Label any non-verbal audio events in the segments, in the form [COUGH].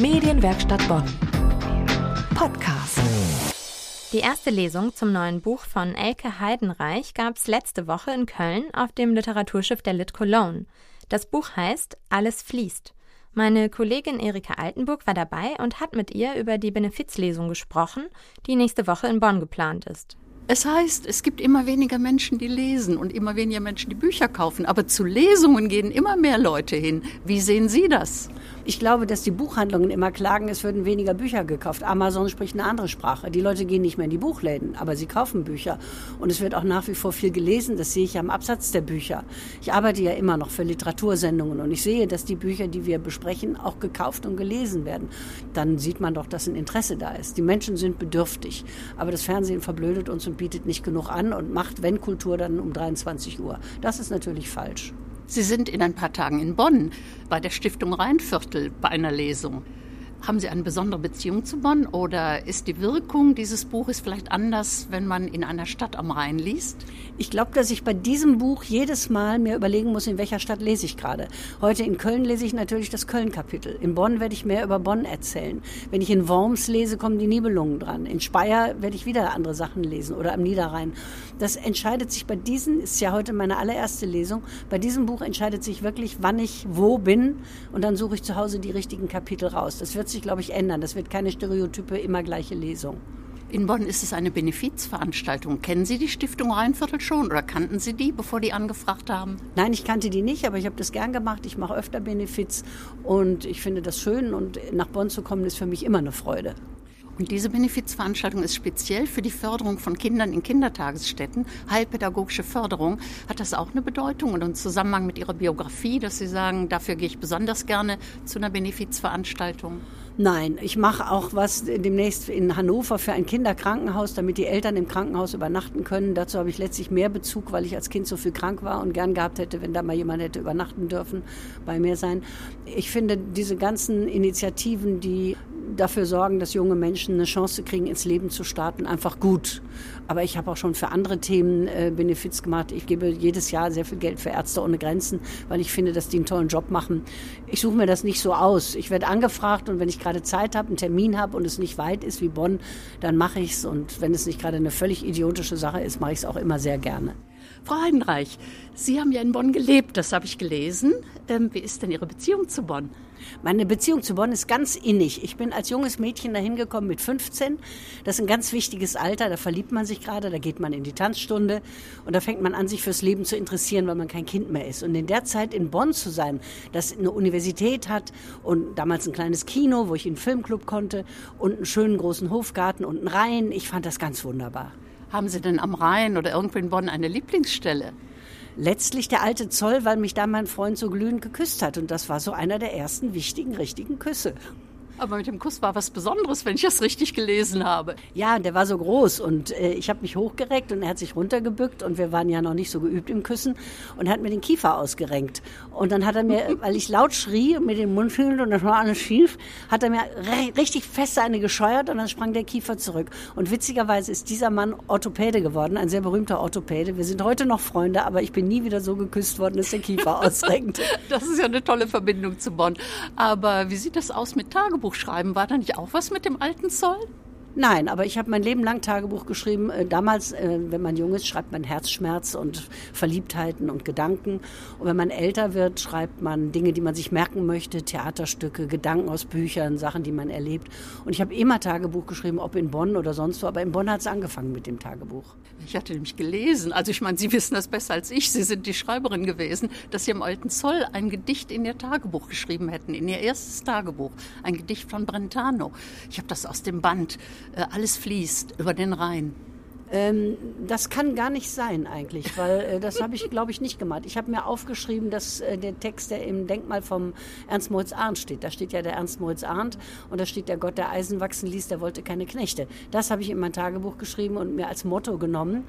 Medienwerkstatt Bonn. Podcast. Die erste Lesung zum neuen Buch von Elke Heidenreich gab es letzte Woche in Köln auf dem Literaturschiff der Lit Cologne. Das Buch heißt Alles fließt. Meine Kollegin Erika Altenburg war dabei und hat mit ihr über die Benefizlesung gesprochen, die nächste Woche in Bonn geplant ist. Es heißt, es gibt immer weniger Menschen, die lesen und immer weniger Menschen, die Bücher kaufen. Aber zu Lesungen gehen immer mehr Leute hin. Wie sehen Sie das? Ich glaube, dass die Buchhandlungen immer klagen, es würden weniger Bücher gekauft. Amazon spricht eine andere Sprache. Die Leute gehen nicht mehr in die Buchläden, aber sie kaufen Bücher. Und es wird auch nach wie vor viel gelesen. Das sehe ich am Absatz der Bücher. Ich arbeite ja immer noch für Literatursendungen und ich sehe, dass die Bücher, die wir besprechen, auch gekauft und gelesen werden. Dann sieht man doch, dass ein Interesse da ist. Die Menschen sind bedürftig. Aber das Fernsehen verblödet uns und bietet nicht genug an und macht, wenn Kultur, dann um 23 Uhr. Das ist natürlich falsch. Sie sind in ein paar Tagen in Bonn bei der Stiftung Rheinviertel bei einer Lesung. Haben Sie eine besondere Beziehung zu Bonn oder ist die Wirkung dieses Buches vielleicht anders, wenn man in einer Stadt am Rhein liest? Ich glaube, dass ich bei diesem Buch jedes Mal mir überlegen muss, in welcher Stadt lese ich gerade. Heute in Köln lese ich natürlich das Köln-Kapitel. In Bonn werde ich mehr über Bonn erzählen. Wenn ich in Worms lese, kommen die Nibelungen dran. In Speyer werde ich wieder andere Sachen lesen oder am Niederrhein. Das entscheidet sich bei diesen, ist ja heute meine allererste Lesung, bei diesem Buch entscheidet sich wirklich, wann ich wo bin und dann suche ich zu Hause die richtigen Kapitel raus. Das wird wird sich, glaube ich, ändern. Das wird keine stereotype, immer gleiche Lesung. In Bonn ist es eine Benefizveranstaltung. Kennen Sie die Stiftung Rheinviertel schon oder kannten Sie die, bevor die angefragt haben? Nein, ich kannte die nicht, aber ich habe das gern gemacht. Ich mache öfter Benefiz und ich finde das schön und nach Bonn zu kommen ist für mich immer eine Freude. Und diese Benefizveranstaltung ist speziell für die Förderung von Kindern in Kindertagesstätten, heilpädagogische Förderung. Hat das auch eine Bedeutung und im Zusammenhang mit Ihrer Biografie, dass Sie sagen, dafür gehe ich besonders gerne zu einer Benefizveranstaltung? Nein, ich mache auch was demnächst in Hannover für ein Kinderkrankenhaus, damit die Eltern im Krankenhaus übernachten können. Dazu habe ich letztlich mehr Bezug, weil ich als Kind so viel krank war und gern gehabt hätte, wenn da mal jemand hätte übernachten dürfen, bei mir sein. Ich finde diese ganzen Initiativen, die dafür sorgen, dass junge Menschen eine Chance kriegen, ins Leben zu starten, einfach gut. Aber ich habe auch schon für andere Themen äh, Benefiz gemacht. Ich gebe jedes Jahr sehr viel Geld für Ärzte ohne Grenzen, weil ich finde, dass die einen tollen Job machen. Ich suche mir das nicht so aus. Ich werde angefragt und wenn ich gerade Zeit habe, einen Termin habe und es nicht weit ist wie Bonn, dann mache ich es. Und wenn es nicht gerade eine völlig idiotische Sache ist, mache ich es auch immer sehr gerne. Frau Heidenreich, Sie haben ja in Bonn gelebt, das habe ich gelesen. Ähm, wie ist denn Ihre Beziehung zu Bonn? Meine Beziehung zu Bonn ist ganz innig. Ich bin als junges Mädchen dahin gekommen mit 15. Das ist ein ganz wichtiges Alter, da verliebt man sich gerade, da geht man in die Tanzstunde und da fängt man an, sich fürs Leben zu interessieren, weil man kein Kind mehr ist. Und in der Zeit in Bonn zu sein, das eine Universität hat und damals ein kleines Kino, wo ich in den Filmclub konnte und einen schönen großen Hofgarten und einen Rhein, ich fand das ganz wunderbar. Haben Sie denn am Rhein oder irgendwo in Bonn eine Lieblingsstelle? Letztlich der alte Zoll, weil mich da mein Freund so glühend geküsst hat. Und das war so einer der ersten wichtigen, richtigen Küsse. Aber mit dem Kuss war was Besonderes, wenn ich das richtig gelesen habe. Ja, der war so groß und äh, ich habe mich hochgereckt und er hat sich runtergebückt und wir waren ja noch nicht so geübt im Küssen und hat mir den Kiefer ausgerenkt. Und dann hat er mir, [LAUGHS] weil ich laut schrie und mit dem Mund fühlte und das war alles schief, hat er mir richtig fest eine gescheuert und dann sprang der Kiefer zurück. Und witzigerweise ist dieser Mann Orthopäde geworden, ein sehr berühmter Orthopäde. Wir sind heute noch Freunde, aber ich bin nie wieder so geküsst worden, dass der Kiefer [LAUGHS] ausrenkt. Das ist ja eine tolle Verbindung zu Bonn. Aber wie sieht das aus mit Tagebuch? Tagebuch schreiben. War da nicht auch was mit dem alten Zoll? Nein, aber ich habe mein Leben lang Tagebuch geschrieben. Äh, damals, äh, wenn man jung ist, schreibt man Herzschmerz und Verliebtheiten und Gedanken. Und wenn man älter wird, schreibt man Dinge, die man sich merken möchte, Theaterstücke, Gedanken aus Büchern, Sachen, die man erlebt. Und ich habe immer Tagebuch geschrieben, ob in Bonn oder sonst wo. Aber in Bonn hat es angefangen mit dem Tagebuch. Ich hatte nämlich gelesen, also ich meine, Sie wissen das besser als ich, Sie sind die Schreiberin gewesen, dass Sie im Alten Zoll ein Gedicht in Ihr Tagebuch geschrieben hätten, in Ihr erstes Tagebuch, ein Gedicht von Brentano. Ich habe das aus dem Band alles fließt über den Rhein. Ähm, das kann gar nicht sein eigentlich, weil äh, das habe ich, glaube ich, nicht gemacht. Ich habe mir aufgeschrieben, dass äh, der Text, der im Denkmal vom Ernst Moritz Arndt steht, da steht ja der Ernst Moritz Arndt und da steht der Gott, der Eisen wachsen ließ, der wollte keine Knechte. Das habe ich in mein Tagebuch geschrieben und mir als Motto genommen,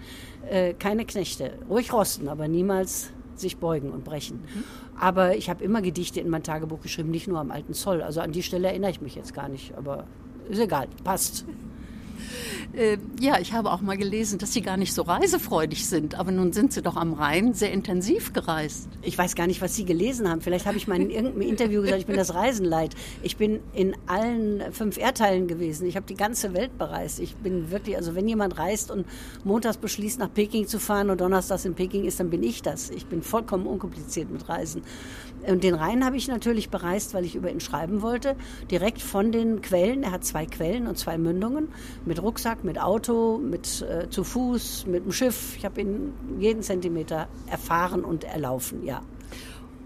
äh, keine Knechte. Ruhig rosten, aber niemals sich beugen und brechen. Mhm. Aber ich habe immer Gedichte in mein Tagebuch geschrieben, nicht nur am alten Zoll. Also an die Stelle erinnere ich mich jetzt gar nicht, aber ist egal, passt. Äh, ja, ich habe auch mal gelesen, dass Sie gar nicht so reisefreudig sind. Aber nun sind Sie doch am Rhein sehr intensiv gereist. Ich weiß gar nicht, was Sie gelesen haben. Vielleicht habe ich mal in irgendeinem Interview gesagt, ich bin das Reisenleid. Ich bin in allen fünf Erdteilen gewesen. Ich habe die ganze Welt bereist. Ich bin wirklich, also wenn jemand reist und montags beschließt, nach Peking zu fahren und donnerstags in Peking ist, dann bin ich das. Ich bin vollkommen unkompliziert mit Reisen. Und den Rhein habe ich natürlich bereist, weil ich über ihn schreiben wollte. Direkt von den Quellen. Er hat zwei Quellen und zwei Mündungen. Mit Rucksack, mit Auto, mit äh, zu Fuß, mit dem Schiff. Ich habe ihn jeden Zentimeter erfahren und erlaufen, ja.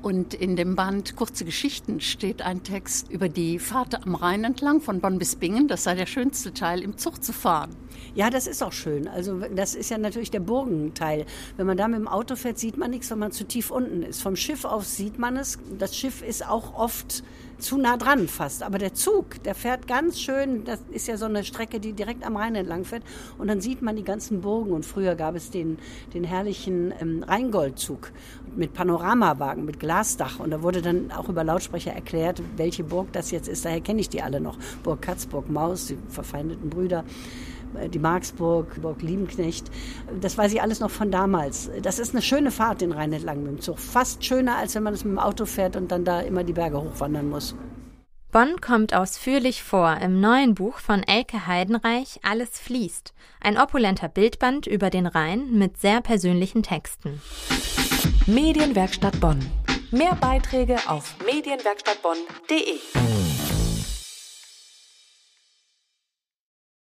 Und in dem Band Kurze Geschichten steht ein Text über die Fahrt am Rhein entlang von Bonn bis Bingen. Das sei der schönste Teil, im Zug zu fahren. Ja, das ist auch schön. Also das ist ja natürlich der Burgenteil. Wenn man da mit dem Auto fährt, sieht man nichts, wenn man zu tief unten ist. Vom Schiff aus sieht man es. Das Schiff ist auch oft zu nah dran fast. Aber der Zug, der fährt ganz schön, das ist ja so eine Strecke, die direkt am Rhein entlang fährt. Und dann sieht man die ganzen Burgen. Und früher gab es den, den herrlichen ähm, Rheingoldzug mit Panoramawagen, mit Glasdach. Und da wurde dann auch über Lautsprecher erklärt, welche Burg das jetzt ist. Daher kenne ich die alle noch. Burg Katzburg, Maus, die verfeindeten Brüder die Marksburg, Burg Liebenknecht. Das weiß ich alles noch von damals. Das ist eine schöne Fahrt den Rhein entlang mit dem Zug. Fast schöner, als wenn man es mit dem Auto fährt und dann da immer die Berge hochwandern muss. Bonn kommt ausführlich vor im neuen Buch von Elke Heidenreich Alles fließt. Ein opulenter Bildband über den Rhein mit sehr persönlichen Texten. Medienwerkstatt Bonn. Mehr Beiträge auf medienwerkstattbonn.de.